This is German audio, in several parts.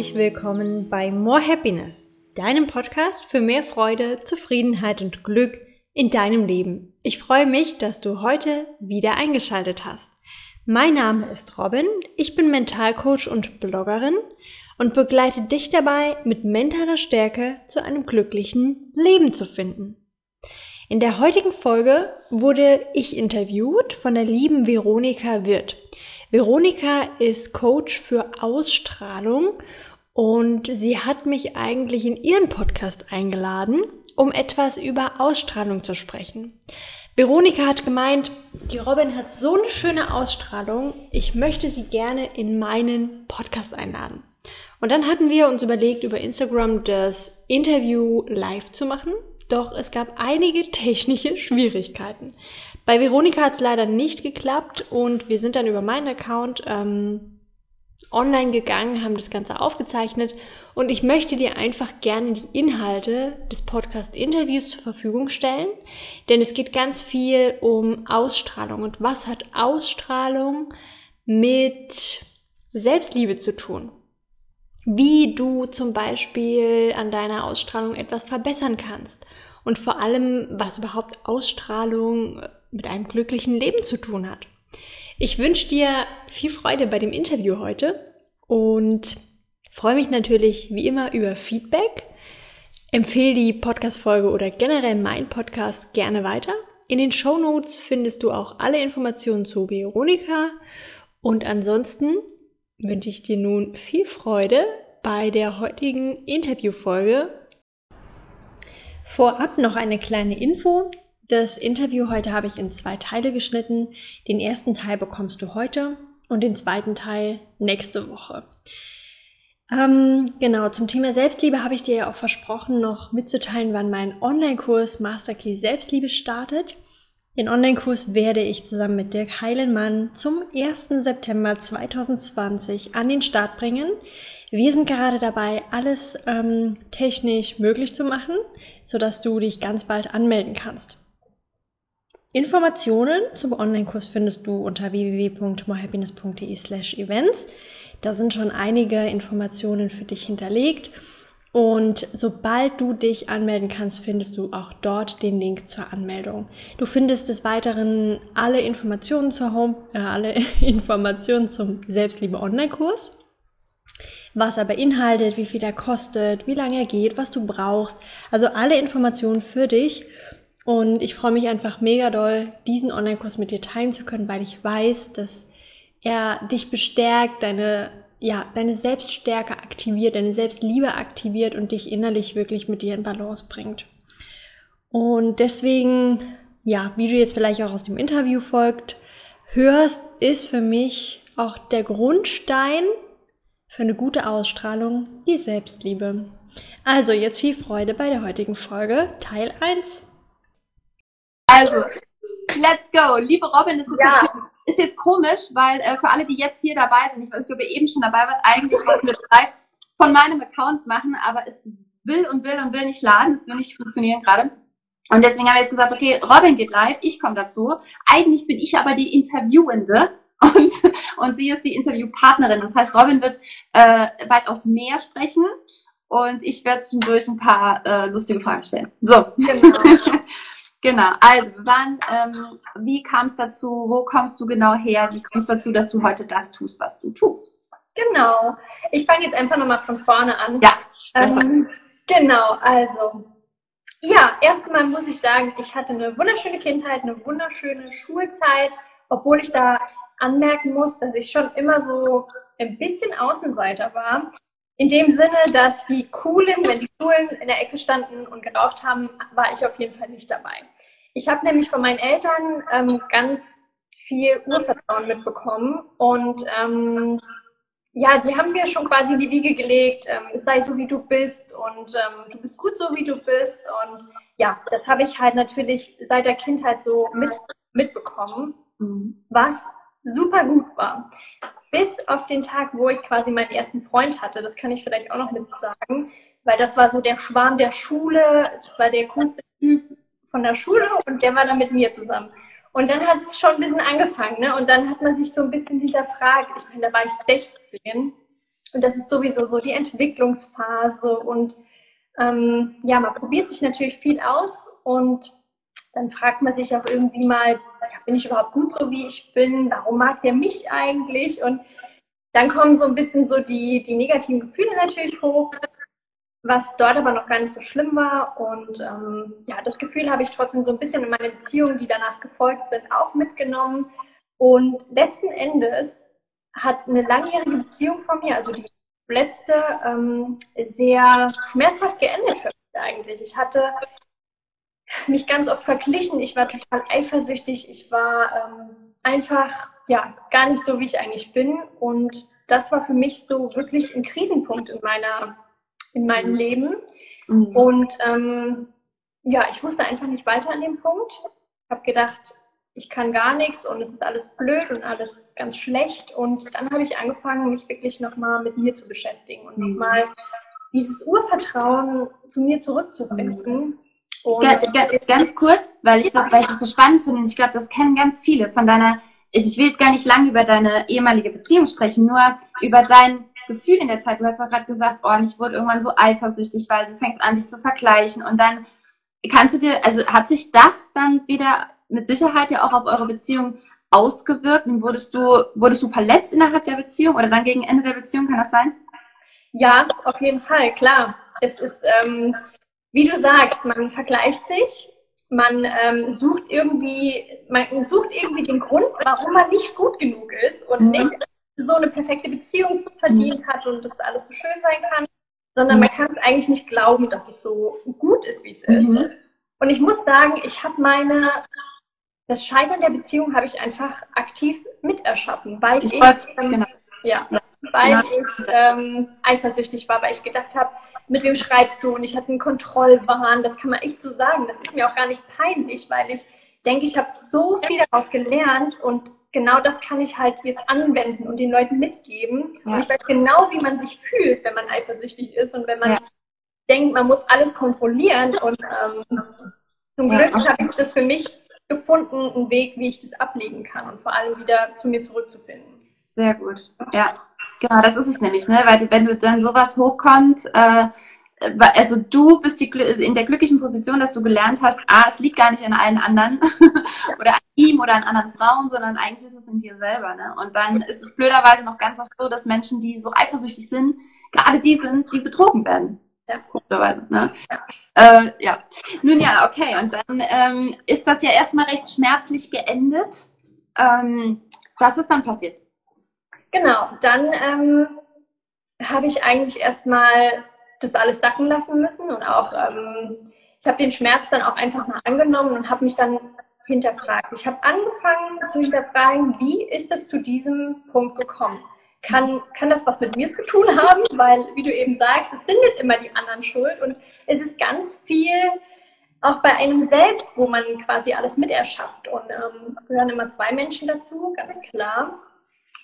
Herzlich willkommen bei More Happiness, deinem Podcast für mehr Freude, Zufriedenheit und Glück in deinem Leben. Ich freue mich, dass du heute wieder eingeschaltet hast. Mein Name ist Robin, ich bin Mentalcoach und Bloggerin und begleite dich dabei, mit mentaler Stärke zu einem glücklichen Leben zu finden. In der heutigen Folge wurde ich interviewt von der lieben Veronika Wirth. Veronika ist Coach für Ausstrahlung und sie hat mich eigentlich in ihren Podcast eingeladen, um etwas über Ausstrahlung zu sprechen. Veronika hat gemeint, die Robin hat so eine schöne Ausstrahlung, ich möchte sie gerne in meinen Podcast einladen. Und dann hatten wir uns überlegt, über Instagram das Interview live zu machen. Doch es gab einige technische Schwierigkeiten. Bei Veronika hat es leider nicht geklappt und wir sind dann über meinen Account ähm, online gegangen, haben das Ganze aufgezeichnet und ich möchte dir einfach gerne die Inhalte des Podcast-Interviews zur Verfügung stellen, denn es geht ganz viel um Ausstrahlung und was hat Ausstrahlung mit Selbstliebe zu tun? Wie du zum Beispiel an deiner Ausstrahlung etwas verbessern kannst und vor allem, was überhaupt Ausstrahlung mit einem glücklichen Leben zu tun hat. Ich wünsche dir viel Freude bei dem Interview heute und freue mich natürlich wie immer über Feedback. Empfehle die Podcast-Folge oder generell mein Podcast gerne weiter. In den Show Notes findest du auch alle Informationen zu Veronika. Und ansonsten wünsche ich dir nun viel Freude bei der heutigen Interviewfolge. Vorab noch eine kleine Info. Das Interview heute habe ich in zwei Teile geschnitten. Den ersten Teil bekommst du heute und den zweiten Teil nächste Woche. Ähm, genau, zum Thema Selbstliebe habe ich dir ja auch versprochen, noch mitzuteilen, wann mein Online-Kurs Masterkey Selbstliebe startet. Den Online-Kurs werde ich zusammen mit Dirk Heilenmann zum 1. September 2020 an den Start bringen. Wir sind gerade dabei, alles ähm, technisch möglich zu machen, sodass du dich ganz bald anmelden kannst. Informationen zum Online-Kurs findest du unter www.morehappiness.de slash events. Da sind schon einige Informationen für dich hinterlegt. Und sobald du dich anmelden kannst, findest du auch dort den Link zur Anmeldung. Du findest des Weiteren alle Informationen zur Home, äh, alle Informationen zum Selbstliebe Online-Kurs. Was er beinhaltet, wie viel er kostet, wie lange er geht, was du brauchst. Also alle Informationen für dich. Und ich freue mich einfach mega doll, diesen Online-Kurs mit dir teilen zu können, weil ich weiß, dass er dich bestärkt, deine, ja, deine Selbststärke aktiviert, deine Selbstliebe aktiviert und dich innerlich wirklich mit dir in Balance bringt. Und deswegen, ja, wie du jetzt vielleicht auch aus dem Interview folgt, hörst, ist für mich auch der Grundstein für eine gute Ausstrahlung die Selbstliebe. Also jetzt viel Freude bei der heutigen Folge, Teil 1. Also, let's go. Liebe Robin, das ist, ja. jetzt, ist jetzt komisch, weil äh, für alle, die jetzt hier dabei sind, ich weiß nicht, ob ihr eben schon dabei wart, eigentlich wollten wir live von meinem Account machen, aber es will und will und will nicht laden, es will nicht funktionieren gerade. Und deswegen haben wir jetzt gesagt, okay, Robin geht live, ich komme dazu. Eigentlich bin ich aber die Interviewende und, und sie ist die Interviewpartnerin. Das heißt, Robin wird äh, weitaus mehr sprechen und ich werde zwischendurch ein paar äh, lustige Fragen stellen. So. Genau. Genau, also wann, ähm, wie kam es dazu, wo kommst du genau her, wie kommt es dazu, dass du heute das tust, was du tust? Genau, ich fange jetzt einfach nochmal von vorne an. Ja, ähm, genau, also ja, erstmal muss ich sagen, ich hatte eine wunderschöne Kindheit, eine wunderschöne Schulzeit, obwohl ich da anmerken muss, dass ich schon immer so ein bisschen Außenseiter war. In dem Sinne, dass die Coolen, wenn die Coolen in der Ecke standen und geraucht haben, war ich auf jeden Fall nicht dabei. Ich habe nämlich von meinen Eltern ähm, ganz viel Urvertrauen mitbekommen und ähm, ja, die haben mir schon quasi in die Wiege gelegt, ähm, sei so wie du bist und ähm, du bist gut so wie du bist und ja, das habe ich halt natürlich seit der Kindheit so mit, mitbekommen, mhm. was super gut war. Bis auf den Tag, wo ich quasi meinen ersten Freund hatte. Das kann ich vielleicht auch noch mit sagen, weil das war so der Schwarm der Schule. Das war der coolste Typ von der Schule und der war dann mit mir zusammen. Und dann hat es schon ein bisschen angefangen, ne? Und dann hat man sich so ein bisschen hinterfragt. Ich meine, da war ich 16. Und das ist sowieso so die Entwicklungsphase und ähm, ja, man probiert sich natürlich viel aus und dann fragt man sich auch irgendwie mal, bin ich überhaupt gut so, wie ich bin? Warum mag der mich eigentlich? Und dann kommen so ein bisschen so die, die negativen Gefühle natürlich hoch, was dort aber noch gar nicht so schlimm war. Und ähm, ja, das Gefühl habe ich trotzdem so ein bisschen in meine Beziehungen, die danach gefolgt sind, auch mitgenommen. Und letzten Endes hat eine langjährige Beziehung von mir, also die letzte, ähm, sehr schmerzhaft geendet für mich eigentlich. Ich hatte mich ganz oft verglichen, ich war total eifersüchtig, ich war ähm, einfach ja gar nicht so, wie ich eigentlich bin. Und das war für mich so wirklich ein Krisenpunkt in meiner in meinem mhm. Leben. Mhm. Und ähm, ja, ich wusste einfach nicht weiter an dem Punkt. Ich habe gedacht, ich kann gar nichts und es ist alles blöd und alles ganz schlecht. Und dann habe ich angefangen, mich wirklich nochmal mit mir zu beschäftigen und mhm. nochmal dieses Urvertrauen zu mir zurückzufinden. Ganz kurz, weil ich, das, weil ich das so spannend finde und ich glaube, das kennen ganz viele von deiner, ich will jetzt gar nicht lange über deine ehemalige Beziehung sprechen, nur über dein Gefühl in der Zeit. Du hast doch gerade gesagt, oh, ich wurde irgendwann so eifersüchtig, weil du fängst an, dich zu vergleichen und dann kannst du dir, also hat sich das dann wieder mit Sicherheit ja auch auf eure Beziehung ausgewirkt und wurdest du, wurdest du verletzt innerhalb der Beziehung oder dann gegen Ende der Beziehung, kann das sein? Ja, auf jeden Fall, klar. Es ist, ähm, wie du sagst, man vergleicht sich, man ähm, sucht irgendwie, man sucht irgendwie den Grund, warum man nicht gut genug ist und mhm. nicht so eine perfekte Beziehung verdient hat und das alles so schön sein kann, sondern mhm. man kann es eigentlich nicht glauben, dass es so gut ist, wie es ist. Mhm. Und ich muss sagen, ich habe meine das Scheitern der Beziehung habe ich einfach aktiv miterschaffen, weil ich, ich ähm, genau. ja, weil ja. ich ähm, eifersüchtig war, weil ich gedacht habe, mit wem schreibst du? Und ich hatte einen Kontrollwahn, das kann man echt so sagen. Das ist mir auch gar nicht peinlich, weil ich denke, ich habe so viel daraus gelernt und genau das kann ich halt jetzt anwenden und den Leuten mitgeben. Ja. Und ich weiß genau, wie man sich fühlt, wenn man eifersüchtig ist und wenn man ja. denkt, man muss alles kontrollieren. Und ähm, zum Glück habe ich das für mich gefunden, einen Weg, wie ich das ablegen kann und vor allem wieder zu mir zurückzufinden. Sehr gut. Ja, genau, das ist es nämlich, ne? Weil wenn du dann sowas hochkommt, äh, also du bist die, in der glücklichen Position, dass du gelernt hast, ah, es liegt gar nicht an allen anderen oder an ihm oder an anderen Frauen, sondern eigentlich ist es in dir selber. Ne? Und dann ist es blöderweise noch ganz oft so, dass Menschen, die so eifersüchtig sind, gerade die sind, die betrogen werden. Ja. Blöderweise, ne? Ja. Äh, ja. Nun ja, okay. Und dann ähm, ist das ja erstmal recht schmerzlich geendet. Ähm, was ist dann passiert? Genau, dann ähm, habe ich eigentlich erstmal das alles sacken lassen müssen und auch, ähm, ich habe den Schmerz dann auch einfach mal angenommen und habe mich dann hinterfragt. Ich habe angefangen zu hinterfragen, wie ist es zu diesem Punkt gekommen? kann, kann das was mit mir zu tun haben, weil, wie du eben sagst, es sind nicht immer die anderen schuld und es ist ganz viel auch bei einem selbst, wo man quasi alles miterschafft. Und ähm, es gehören immer zwei Menschen dazu, ganz klar.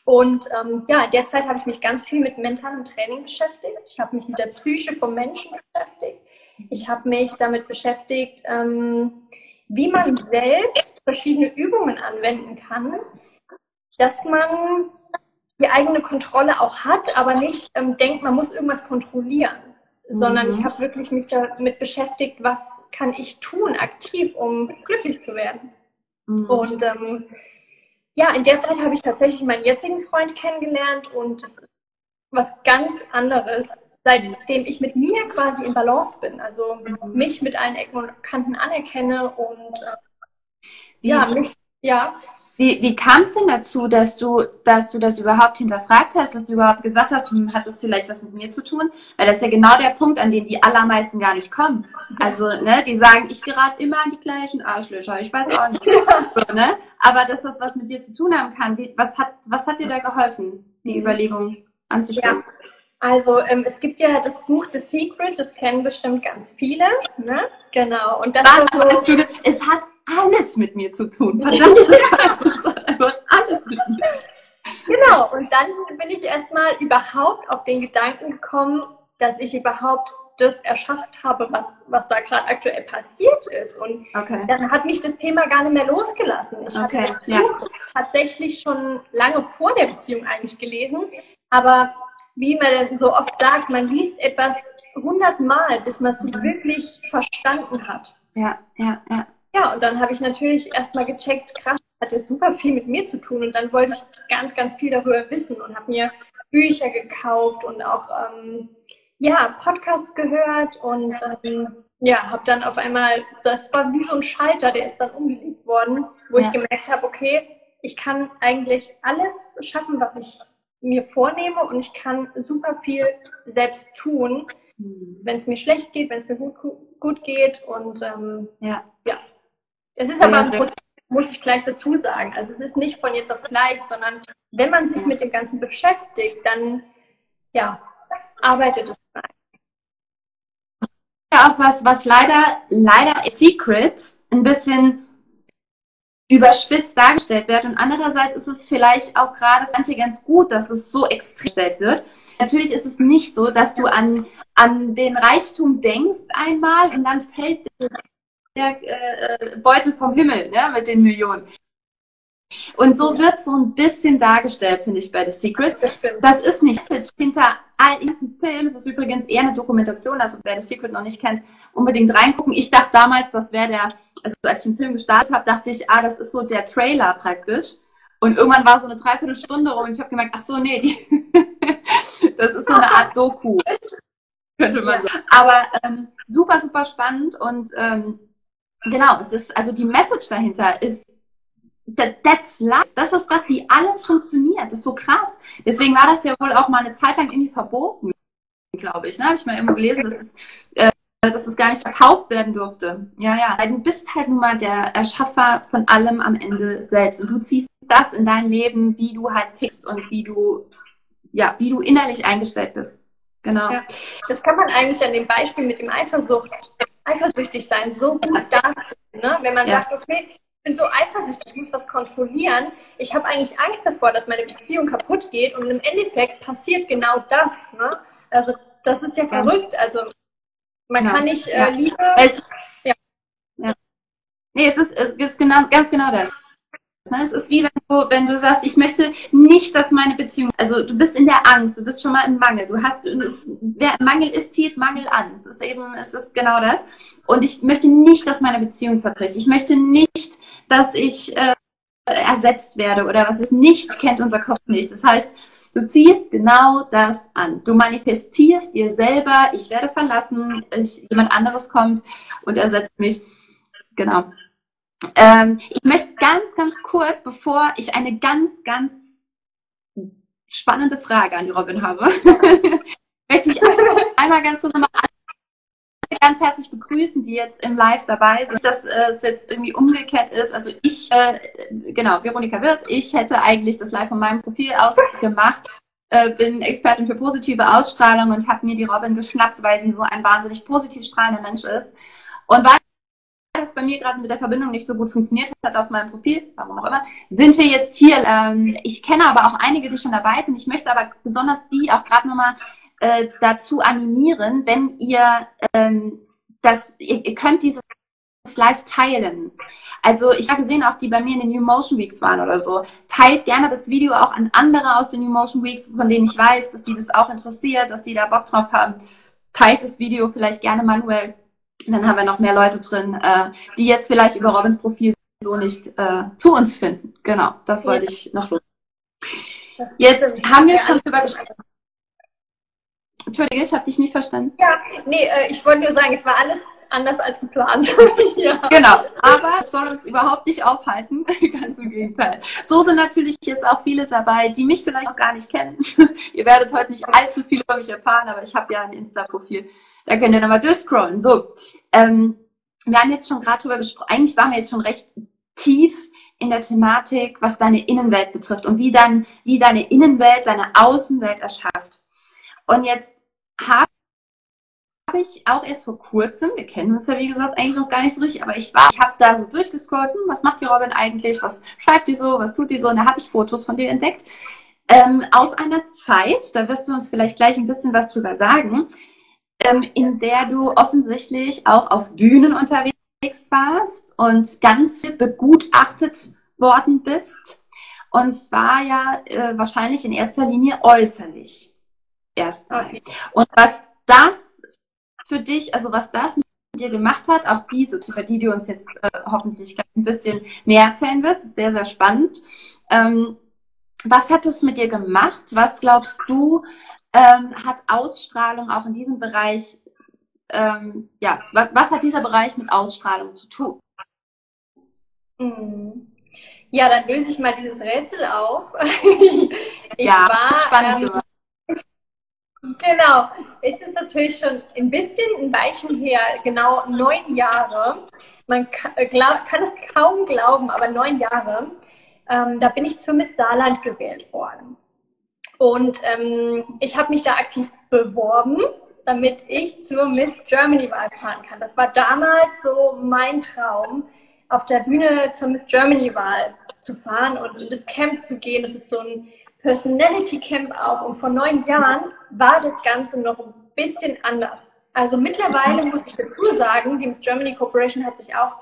Und ähm, ja, in der Zeit habe ich mich ganz viel mit mentalem Training beschäftigt. Ich habe mich mit der Psyche vom Menschen beschäftigt. Ich habe mich damit beschäftigt, ähm, wie man selbst verschiedene Übungen anwenden kann, dass man die eigene Kontrolle auch hat, aber nicht ähm, denkt, man muss irgendwas kontrollieren, mhm. sondern ich habe wirklich mich damit beschäftigt, was kann ich tun aktiv, um glücklich zu werden. Mhm. Und ähm, ja, in der Zeit habe ich tatsächlich meinen jetzigen Freund kennengelernt und das ist was ganz anderes, seitdem ich mit mir quasi in Balance bin, also mhm. mich mit allen Ecken und Kanten anerkenne und äh, ja, mich, ja. Wie, wie kam es denn dazu, dass du, dass du das überhaupt hinterfragt hast, dass du überhaupt gesagt hast, hm, hat das vielleicht was mit mir zu tun? Weil das ist ja genau der Punkt, an den die allermeisten gar nicht kommen. Also, ne, die sagen, ich gerate immer an die gleichen Arschlöcher, ich weiß auch nicht. so, ne? Aber dass das was mit dir zu tun haben kann, wie, was hat, was hat dir da geholfen, die mhm. Überlegung anzustellen? Ja. Also ähm, es gibt ja das Buch The Secret, das kennen bestimmt ganz viele. Ne? Genau. Und das Was, so, es hat alles mit mir zu tun. Verdammt, es hat einfach alles mit mir. Genau, und dann bin ich erstmal überhaupt auf den Gedanken gekommen, dass ich überhaupt das erschafft habe, was, was da gerade aktuell passiert ist. Und okay. dann hat mich das Thema gar nicht mehr losgelassen. Ich okay. hatte das Buch ja. tatsächlich schon lange vor der Beziehung eigentlich gelesen, aber wie man dann so oft sagt, man liest etwas hundertmal, bis man es mhm. wirklich verstanden hat. Ja, ja, ja. Ja, und dann habe ich natürlich erstmal gecheckt, krass, hat jetzt super viel mit mir zu tun. Und dann wollte ich ganz, ganz viel darüber wissen und habe mir Bücher gekauft und auch ähm, ja, Podcasts gehört und ähm, ja, habe dann auf einmal, das war wie so ein Schalter, der ist dann umgelegt worden, wo ja. ich gemerkt habe, okay, ich kann eigentlich alles schaffen, was ich mir vornehme und ich kann super viel selbst tun, mhm. wenn es mir schlecht geht, wenn es mir gut, gut geht und ähm, ja. ja. Es ist aber ein Prozess, muss ich gleich dazu sagen. Also es ist nicht von jetzt auf gleich, sondern wenn man sich mit dem Ganzen beschäftigt, dann ja, arbeitet es ja auch was, was leider, leider Secret ein bisschen überspitzt dargestellt wird. Und andererseits ist es vielleicht auch gerade manche ganz gut, dass es so extrem gestellt wird. Natürlich ist es nicht so, dass du an, an den Reichtum denkst einmal und dann fällt der äh, Beutel vom Himmel ne, mit den Millionen. Und so wird so ein bisschen dargestellt, finde ich, bei The Secret. Das, das ist nicht hinter all diesen Filmen. Es ist übrigens eher eine Dokumentation, also wer The Secret noch nicht kennt, unbedingt reingucken. Ich dachte damals, das wäre der, also als ich den Film gestartet habe, dachte ich, ah, das ist so der Trailer praktisch. Und irgendwann war so eine Dreiviertelstunde rum und ich habe gemerkt, ach so, nee, die das ist so eine Art Doku, könnte man sagen. Aber ähm, super, super spannend und ähm, genau, es ist, also die Message dahinter ist that's life. Das ist das, wie alles funktioniert. Das ist so krass. Deswegen war das ja wohl auch mal eine Zeit lang irgendwie verboten, glaube ich. Ne? Habe ich mal irgendwo gelesen, dass es, äh, dass es gar nicht verkauft werden durfte. Ja, ja. Weil du bist halt nun mal der Erschaffer von allem am Ende selbst. Und du ziehst das in dein Leben, wie du halt tickst und wie du, ja, wie du innerlich eingestellt bist. Genau. Ja. Das kann man eigentlich an dem Beispiel mit dem Eifersucht, eifersüchtig sein, so gut darstellen. Ne? Wenn man ja. sagt, okay, bin so eifersüchtig, ich muss was kontrollieren. Ich habe eigentlich Angst davor, dass meine Beziehung kaputt geht und im Endeffekt passiert genau das. Ne? Also das ist ja verrückt. Also man ja. kann nicht äh, ja. Liebe. Es, ja. Nee, es ist, es ist genau, ganz genau das. Ne, es ist wie wenn du, wenn du sagst, ich möchte nicht, dass meine Beziehung, also du bist in der Angst, du bist schon mal im Mangel, du hast, wer Mangel ist, zieht Mangel an. Es ist eben, es ist genau das. Und ich möchte nicht, dass meine Beziehung zerbricht. Ich möchte nicht, dass ich äh, ersetzt werde oder was es nicht kennt unser Kopf nicht. Das heißt, du ziehst genau das an. Du manifestierst dir selber, ich werde verlassen, ich, jemand anderes kommt und ersetzt mich. Genau. Ähm, ich möchte ganz, ganz kurz, bevor ich eine ganz, ganz spannende Frage an die Robin habe, möchte ich einmal ganz kurz nochmal ganz herzlich begrüßen, die jetzt im Live dabei sind, dass äh, es jetzt irgendwie umgekehrt ist. Also ich, äh, genau, Veronika Wirth, ich hätte eigentlich das Live von meinem Profil aus gemacht, äh, bin Expertin für positive Ausstrahlung und habe mir die Robin geschnappt, weil die so ein wahnsinnig positiv strahlender Mensch ist. Und weil das bei mir gerade mit der Verbindung nicht so gut funktioniert hat auf meinem Profil, warum auch immer, sind wir jetzt hier. Ähm, ich kenne aber auch einige, die schon dabei sind. Ich möchte aber besonders die auch gerade nochmal äh, dazu animieren, wenn ihr ähm, das, ihr, ihr könnt dieses live teilen. Also ich habe gesehen, auch die bei mir in den New Motion Weeks waren oder so. Teilt gerne das Video auch an andere aus den New Motion Weeks, von denen ich weiß, dass die das auch interessiert, dass die da Bock drauf haben. Teilt das Video vielleicht gerne manuell dann haben wir noch mehr Leute drin, äh, die jetzt vielleicht über Robins Profil so nicht äh, zu uns finden. Genau, das wollte ja. ich noch los. Jetzt haben wir schon drüber gesprochen. Entschuldige, ich habe dich nicht verstanden. Ja, nee, äh, ich wollte nur sagen, es war alles anders als geplant. ja. Genau, aber es soll uns überhaupt nicht aufhalten. Ganz im Gegenteil. So sind natürlich jetzt auch viele dabei, die mich vielleicht auch gar nicht kennen. Ihr werdet heute nicht allzu viel über mich erfahren, aber ich habe ja ein Insta-Profil. Da könnt ihr nochmal durchscrollen. So, ähm, wir haben jetzt schon gerade drüber gesprochen. Eigentlich waren wir jetzt schon recht tief in der Thematik, was deine Innenwelt betrifft und wie dann, wie deine Innenwelt deine Außenwelt erschafft. Und jetzt habe habe ich auch erst vor kurzem, wir kennen uns ja wie gesagt eigentlich noch gar nicht so richtig, aber ich war, ich habe da so durchgescrollt, hm, was macht die Robin eigentlich, was schreibt die so, was tut die so, und da habe ich Fotos von dir entdeckt. Ähm, aus einer Zeit, da wirst du uns vielleicht gleich ein bisschen was drüber sagen, ähm, in der du offensichtlich auch auf Bühnen unterwegs warst und ganz viel begutachtet worden bist. Und zwar ja äh, wahrscheinlich in erster Linie äußerlich. Erstmal. Okay. Und was das für dich, also was das mit dir gemacht hat, auch diese, über die du uns jetzt äh, hoffentlich ein bisschen mehr erzählen wirst, ist sehr, sehr spannend. Ähm, was hat es mit dir gemacht? Was glaubst du, ähm, hat Ausstrahlung auch in diesem Bereich, ähm, ja, was, was, hat dieser Bereich mit Ausstrahlung zu tun? Mhm. Ja, dann löse ich mal dieses Rätsel auf. ich ja, war, spannend. Ähm, genau, ist jetzt natürlich schon ein bisschen ein Weichen her, genau neun Jahre. Man äh, glaub, kann es kaum glauben, aber neun Jahre. Ähm, da bin ich zur Miss Saarland gewählt worden. Und ähm, ich habe mich da aktiv beworben, damit ich zur Miss Germany Wahl fahren kann. Das war damals so mein Traum, auf der Bühne zur Miss Germany Wahl zu fahren und in das Camp zu gehen. Das ist so ein Personality Camp auch. Und vor neun Jahren war das Ganze noch ein bisschen anders. Also mittlerweile muss ich dazu sagen, die Miss Germany Corporation hat sich auch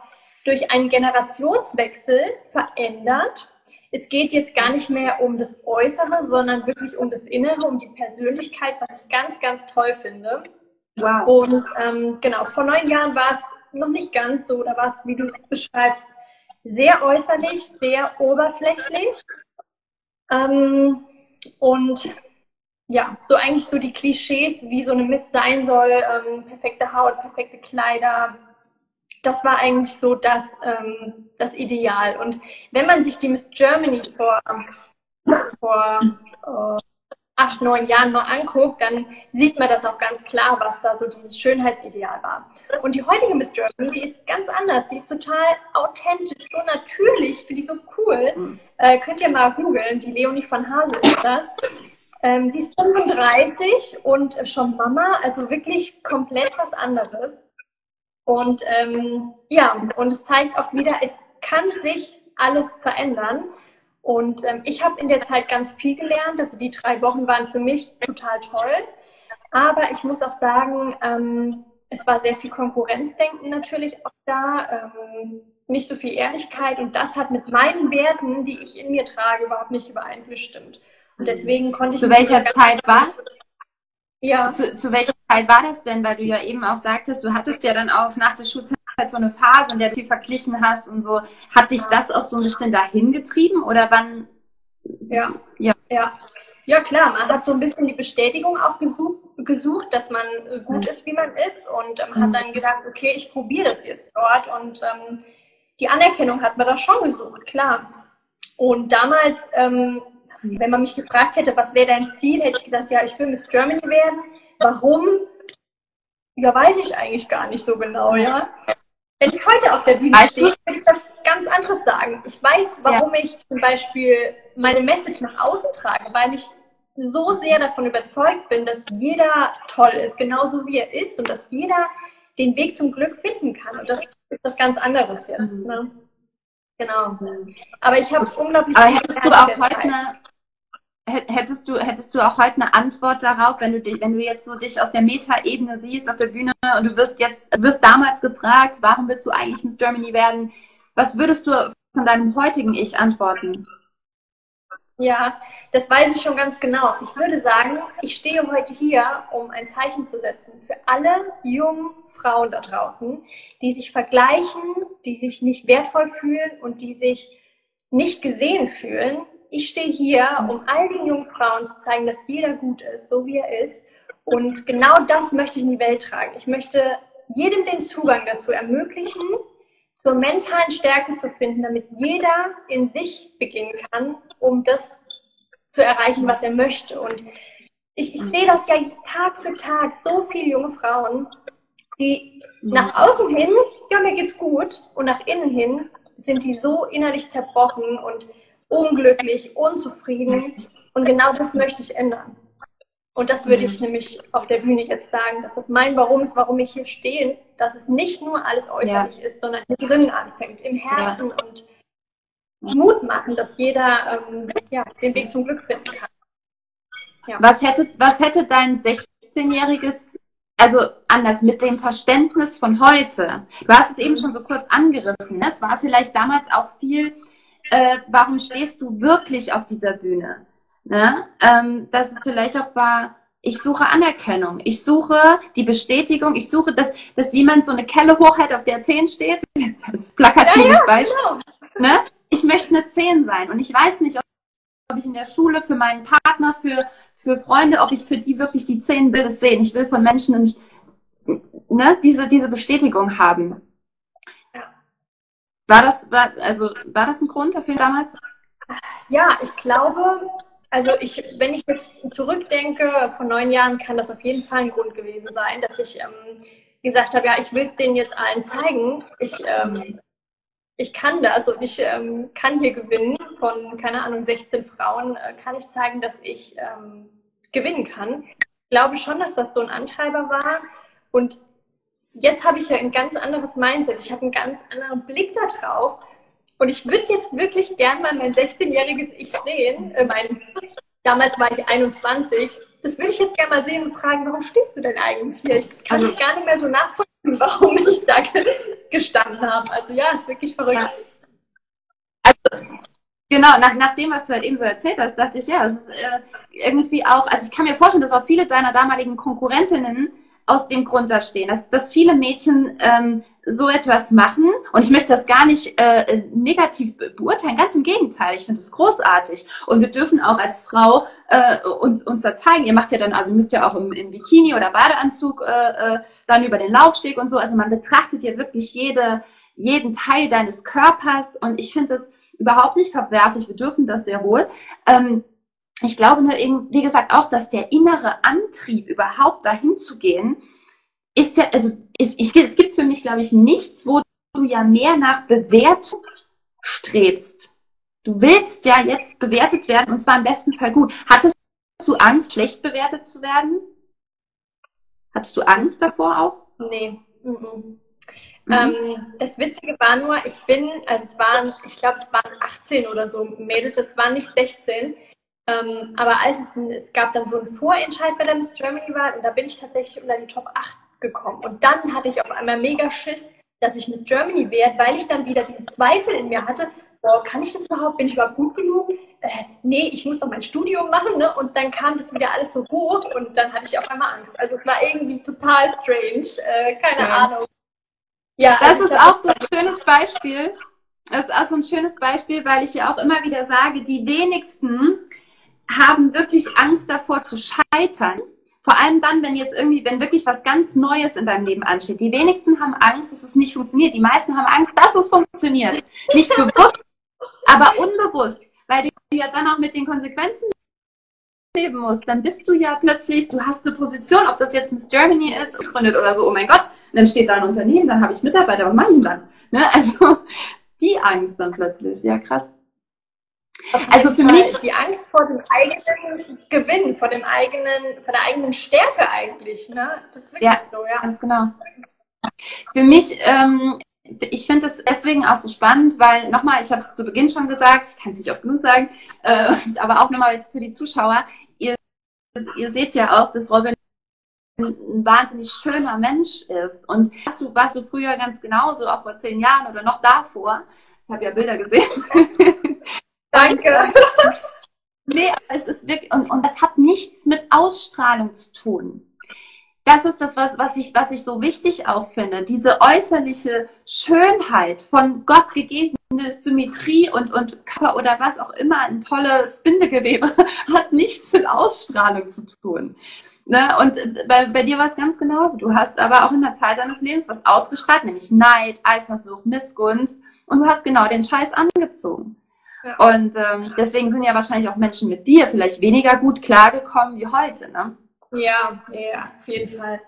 durch einen Generationswechsel verändert es geht jetzt gar nicht mehr um das Äußere, sondern wirklich um das Innere, um die Persönlichkeit, was ich ganz, ganz toll finde. Wow. Und ähm, genau, vor neun Jahren war es noch nicht ganz so, da war es, wie du beschreibst, sehr äußerlich, sehr oberflächlich. Ähm, und ja, so eigentlich so die Klischees, wie so eine Mist sein soll, ähm, perfekte Haut, perfekte Kleider, das war eigentlich so das, ähm, das Ideal. Und wenn man sich die Miss Germany vor, vor äh, acht, neun Jahren mal anguckt, dann sieht man das auch ganz klar, was da so dieses Schönheitsideal war. Und die heutige Miss Germany, die ist ganz anders. Die ist total authentisch, so natürlich, finde ich so cool. Mhm. Äh, könnt ihr mal googeln, die Leonie von Hase ist das. Ähm, sie ist 35 und schon Mama, also wirklich komplett was anderes. Und ähm, ja, und es zeigt auch wieder, es kann sich alles verändern. Und ähm, ich habe in der Zeit ganz viel gelernt. Also die drei Wochen waren für mich total toll. Aber ich muss auch sagen, ähm, es war sehr viel Konkurrenzdenken natürlich auch da, ähm, nicht so viel Ehrlichkeit. Und das hat mit meinen Werten, die ich in mir trage, überhaupt nicht übereingestimmt. Und deswegen konnte ich. Zu welcher Zeit war? Ja. Zu, zu welcher Zeit war das denn? Weil du ja eben auch sagtest, du hattest ja dann auch nach der Schulzeit so eine Phase, in der du viel verglichen hast und so. Hat dich das auch so ein bisschen dahin getrieben oder wann? Ja. Ja. Ja. Ja, klar, man hat so ein bisschen die Bestätigung auch gesucht, gesucht dass man äh, gut mhm. ist, wie man ist und ähm, mhm. hat dann gedacht, okay, ich probiere das jetzt dort und ähm, die Anerkennung hat man da schon gesucht, klar. Und damals ähm, wenn man mich gefragt hätte, was wäre dein Ziel, hätte ich gesagt, ja, ich will Miss Germany werden. Warum? Ja, weiß ich eigentlich gar nicht so genau, ja. Wenn ich heute auf der Bühne stehe, würde ich was ganz anderes sagen. Ich weiß, warum ja. ich zum Beispiel meine Message nach außen trage, weil ich so sehr davon überzeugt bin, dass jeder toll ist, genauso wie er ist und dass jeder den Weg zum Glück finden kann. Und das ist was ganz anderes jetzt. Mhm. Ne? Genau. Aber ich habe unglaublich. Aber hättest du auch heute eine, Hättest du, hättest du auch heute eine Antwort darauf, wenn du dich, wenn du jetzt so dich aus der Meta-Ebene siehst auf der Bühne und du wirst jetzt, wirst damals gefragt, warum willst du eigentlich Miss Germany werden? Was würdest du von deinem heutigen Ich antworten? Ja, das weiß ich schon ganz genau. Ich würde sagen, ich stehe heute hier, um ein Zeichen zu setzen für alle jungen Frauen da draußen, die sich vergleichen, die sich nicht wertvoll fühlen und die sich nicht gesehen fühlen ich stehe hier, um all den jungen Frauen zu zeigen, dass jeder gut ist, so wie er ist. Und genau das möchte ich in die Welt tragen. Ich möchte jedem den Zugang dazu ermöglichen, zur mentalen Stärke zu finden, damit jeder in sich beginnen kann, um das zu erreichen, was er möchte. Und ich, ich sehe das ja Tag für Tag, so viele junge Frauen, die nach außen hin, ja, mir geht's gut, und nach innen hin sind die so innerlich zerbrochen und unglücklich, unzufrieden. Und genau das möchte ich ändern. Und das würde ich mhm. nämlich auf der Bühne jetzt sagen, dass das mein Warum ist, warum ich hier stehe, dass es nicht nur alles äußerlich ja. ist, sondern drinnen anfängt, im Herzen ja. und Mut machen, dass jeder ähm, ja, den Weg zum Glück finden kann. Ja. Was, hätte, was hätte dein 16-jähriges, also anders, mit dem Verständnis von heute, du hast es eben schon so kurz angerissen, ne? es war vielleicht damals auch viel äh, warum stehst du wirklich auf dieser Bühne? Ne? Ähm, dass es vielleicht auch war, ich suche Anerkennung. Ich suche die Bestätigung. Ich suche, dass, dass jemand so eine Kelle hochhält, auf der 10 steht. Jetzt als plakatives ja, ja, Beispiel. Genau. Ne? Ich möchte eine 10 sein. Und ich weiß nicht, ob ich in der Schule für meinen Partner, für, für Freunde, ob ich für die wirklich die 10 will es sehen. Ich will von Menschen ne, diese, diese Bestätigung haben. War das, war, also, war das ein Grund dafür damals? Ja, ich glaube, also ich, wenn ich jetzt zurückdenke, vor neun Jahren kann das auf jeden Fall ein Grund gewesen sein, dass ich ähm, gesagt habe, ja, ich will es denen jetzt allen zeigen. Ich, ähm, ich kann das und ich ähm, kann hier gewinnen. Von, keine Ahnung, 16 Frauen äh, kann ich zeigen, dass ich ähm, gewinnen kann. Ich glaube schon, dass das so ein Antreiber war. Und jetzt habe ich ja ein ganz anderes Mindset. Ich habe einen ganz anderen Blick darauf. Und ich würde jetzt wirklich gern mal mein 16-jähriges Ich sehen. Äh, mein, damals war ich 21. Das würde ich jetzt gerne mal sehen und fragen, warum stehst du denn eigentlich hier? Ich kann es also, gar nicht mehr so nachvollziehen, warum ich da gestanden habe. Also ja, ist wirklich verrückt. Also, genau, nach, nach dem, was du halt eben so erzählt hast, dachte ich, ja, es ist äh, irgendwie auch, also ich kann mir vorstellen, dass auch viele deiner damaligen Konkurrentinnen aus dem Grund da stehen, dass, dass viele Mädchen ähm, so etwas machen. Und ich möchte das gar nicht äh, negativ beurteilen, ganz im Gegenteil, ich finde es großartig. Und wir dürfen auch als Frau äh, uns, uns da zeigen, ihr macht ja dann, also müsst ja auch im, im Bikini oder Badeanzug äh, äh, dann über den Laufsteg und so, also man betrachtet ja wirklich jede, jeden Teil deines Körpers. Und ich finde das überhaupt nicht verwerflich, wir dürfen das sehr wohl. Ähm, ich glaube nur, eben, wie gesagt, auch, dass der innere Antrieb überhaupt dahin zu gehen, ist ja, also ist, ich, es gibt für mich, glaube ich, nichts, wo du ja mehr nach Bewertung strebst. Du willst ja jetzt bewertet werden und zwar im besten Fall gut. Hattest du Angst, schlecht bewertet zu werden? Hattest du Angst davor auch? Nee. Mhm. Mhm. Ähm, das Witzige war nur, ich bin, also es waren, ich glaube, es waren 18 oder so Mädels, es waren nicht 16. Ähm, aber als es, es gab dann so einen Vorentscheid bei der Miss Germany Wahl und da bin ich tatsächlich unter die Top 8 gekommen. Und dann hatte ich auf einmal mega Schiss, dass ich Miss Germany werde, weil ich dann wieder diese Zweifel in mir hatte, boah, kann ich das überhaupt? Bin ich überhaupt gut genug? Äh, nee, ich muss doch mein Studium machen, ne? Und dann kam das wieder alles so hoch und dann hatte ich auf einmal Angst. Also es war irgendwie total strange, äh, keine ja. Ahnung. Ja, das also ist auch so ein schönes Beispiel. Das ist auch so ein schönes Beispiel, weil ich ja auch immer wieder sage, die wenigsten haben wirklich Angst davor zu scheitern. Vor allem dann, wenn jetzt irgendwie, wenn wirklich was ganz Neues in deinem Leben ansteht. Die wenigsten haben Angst, dass es nicht funktioniert. Die meisten haben Angst, dass es funktioniert. Nicht bewusst, aber unbewusst. Weil du ja dann auch mit den Konsequenzen leben musst. Dann bist du ja plötzlich, du hast eine Position, ob das jetzt Miss Germany ist, gegründet oder so, oh mein Gott. Und dann steht da ein Unternehmen, dann habe ich Mitarbeiter, was mache ich denn dann? Ne? Also die Angst dann plötzlich. Ja, krass. Also für mich die Angst vor dem eigenen Gewinn, vor dem eigenen, vor der eigenen Stärke eigentlich, ne? Das ist wirklich ja, so, ja. Ganz genau. Für mich, ähm, ich finde es deswegen auch so spannend, weil nochmal, ich habe es zu Beginn schon gesagt, ich kann es nicht oft genug sagen, äh, aber auch nochmal jetzt für die Zuschauer, ihr, ihr seht ja auch, dass Robin ein wahnsinnig schöner Mensch ist. Und warst du, warst du früher ganz genauso, auch vor zehn Jahren oder noch davor? Ich habe ja Bilder gesehen. Danke. nee, es ist wirklich, und, und das hat nichts mit Ausstrahlung zu tun. Das ist das, was, was, ich, was ich so wichtig auch finde. Diese äußerliche Schönheit von Gott gegebene Symmetrie und, und Körper oder was auch immer, ein tolles Bindegewebe, hat nichts mit Ausstrahlung zu tun. Ne? Und bei, bei dir war es ganz genauso. Du hast aber auch in der Zeit deines Lebens was ausgestrahlt, nämlich Neid, Eifersucht, Missgunst. Und du hast genau den Scheiß angezogen. Und ähm, deswegen sind ja wahrscheinlich auch Menschen mit dir vielleicht weniger gut klargekommen wie heute, ne? Ja, ja, auf jeden Fall.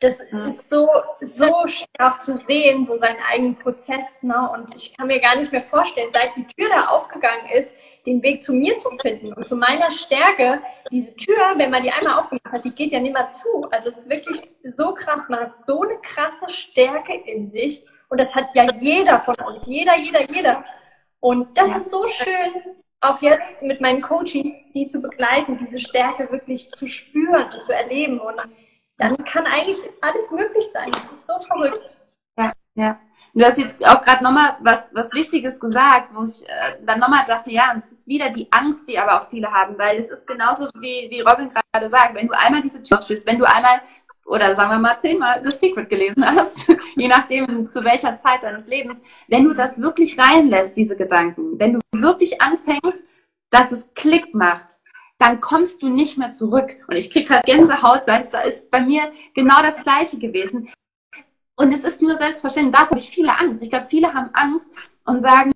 Das ja. ist so, so schwer zu sehen, so seinen eigenen Prozess, ne? Und ich kann mir gar nicht mehr vorstellen, seit die Tür da aufgegangen ist, den Weg zu mir zu finden und zu meiner Stärke. Diese Tür, wenn man die einmal aufgemacht hat, die geht ja nicht mehr zu. Also es ist wirklich so krass. Man hat so eine krasse Stärke in sich. Und das hat ja jeder von uns. Jeder, jeder, jeder. Und das ja. ist so schön, auch jetzt mit meinen Coaches, die zu begleiten, diese Stärke wirklich zu spüren und zu erleben. Und dann kann eigentlich alles möglich sein. Das ist so verrückt. Ja, ja. Du hast jetzt auch gerade nochmal was, was Wichtiges gesagt, wo ich äh, dann nochmal dachte, ja, es ist wieder die Angst, die aber auch viele haben, weil es ist genauso wie, wie Robin gerade sagt, wenn du einmal diese Tür stößt, wenn du einmal oder sagen wir mal zehnmal The Secret gelesen hast, je nachdem zu welcher Zeit deines Lebens, wenn du das wirklich reinlässt, diese Gedanken, wenn du wirklich anfängst, dass es Klick macht, dann kommst du nicht mehr zurück. Und ich krieg halt Gänsehaut, weil es ist bei mir genau das Gleiche gewesen. Und es ist nur selbstverständlich. Davor habe ich viele Angst. Ich glaube, viele haben Angst und sagen,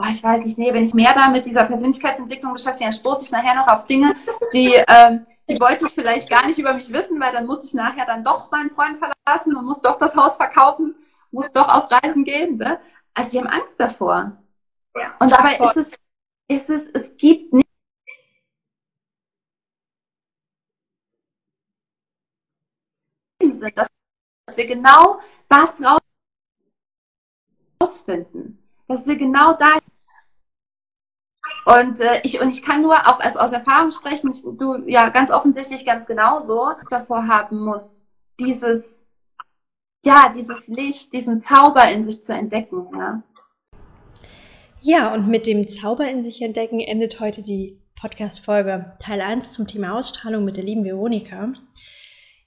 oh, ich weiß nicht, nee, wenn ich mehr da mit dieser Persönlichkeitsentwicklung beschäftige, dann stoße ich nachher noch auf Dinge, die, ähm, die wollte ich vielleicht gar nicht über mich wissen, weil dann muss ich nachher dann doch meinen Freund verlassen und muss doch das Haus verkaufen, muss doch auf Reisen gehen. Ne? Also die haben Angst davor. Ja, und dabei ist es, ist es, es gibt nicht sind, dass wir genau das rausfinden, dass wir genau da und äh, ich und ich kann nur auch als aus Erfahrung sprechen, ich, du ja ganz offensichtlich ganz genauso davor haben muss, dieses ja dieses Licht, diesen Zauber in sich zu entdecken, ja. Ja, und mit dem Zauber in sich entdecken endet heute die Podcast-Folge Teil 1 zum Thema Ausstrahlung mit der lieben Veronika.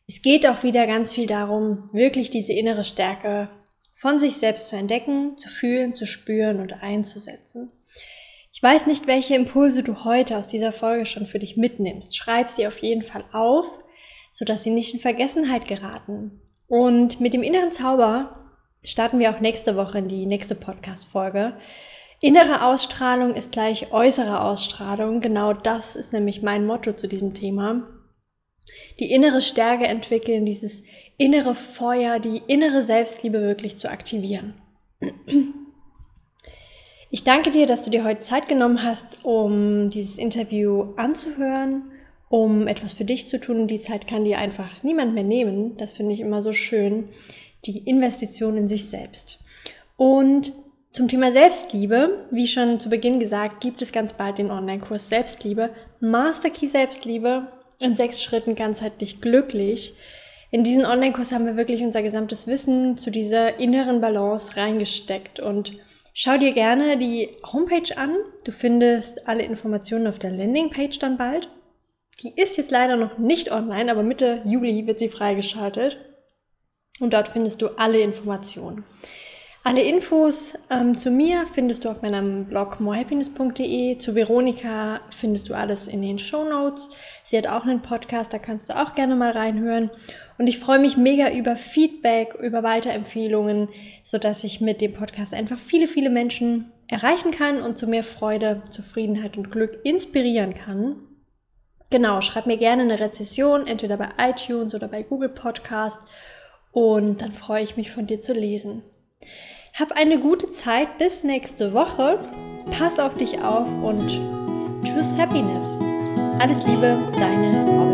Es geht auch wieder ganz viel darum, wirklich diese innere Stärke von sich selbst zu entdecken, zu fühlen, zu spüren und einzusetzen. Ich weiß nicht, welche Impulse du heute aus dieser Folge schon für dich mitnimmst. Schreib sie auf jeden Fall auf, sodass sie nicht in Vergessenheit geraten. Und mit dem inneren Zauber starten wir auch nächste Woche in die nächste Podcast-Folge. Innere Ausstrahlung ist gleich äußere Ausstrahlung. Genau das ist nämlich mein Motto zu diesem Thema die innere Stärke entwickeln, dieses innere Feuer, die innere Selbstliebe wirklich zu aktivieren. Ich danke dir, dass du dir heute Zeit genommen hast, um dieses Interview anzuhören, um etwas für dich zu tun. Die Zeit kann dir einfach niemand mehr nehmen. Das finde ich immer so schön. Die Investition in sich selbst. Und zum Thema Selbstliebe, wie schon zu Beginn gesagt, gibt es ganz bald den Online-Kurs Selbstliebe, Master Key Selbstliebe in sechs Schritten ganzheitlich glücklich. In diesen Online-Kurs haben wir wirklich unser gesamtes Wissen zu dieser inneren Balance reingesteckt und schau dir gerne die Homepage an. Du findest alle Informationen auf der Landingpage dann bald. Die ist jetzt leider noch nicht online, aber Mitte Juli wird sie freigeschaltet. Und dort findest du alle Informationen. Alle Infos ähm, zu mir findest du auf meinem Blog morehappiness.de. Zu Veronika findest du alles in den Show Notes. Sie hat auch einen Podcast, da kannst du auch gerne mal reinhören. Und ich freue mich mega über Feedback, über Weiterempfehlungen, sodass ich mit dem Podcast einfach viele, viele Menschen erreichen kann und zu mehr Freude, Zufriedenheit und Glück inspirieren kann. Genau, schreib mir gerne eine Rezession, entweder bei iTunes oder bei Google Podcast. Und dann freue ich mich von dir zu lesen. Hab eine gute Zeit bis nächste Woche. Pass auf dich auf und choose Happiness. Alles Liebe, deine Robin.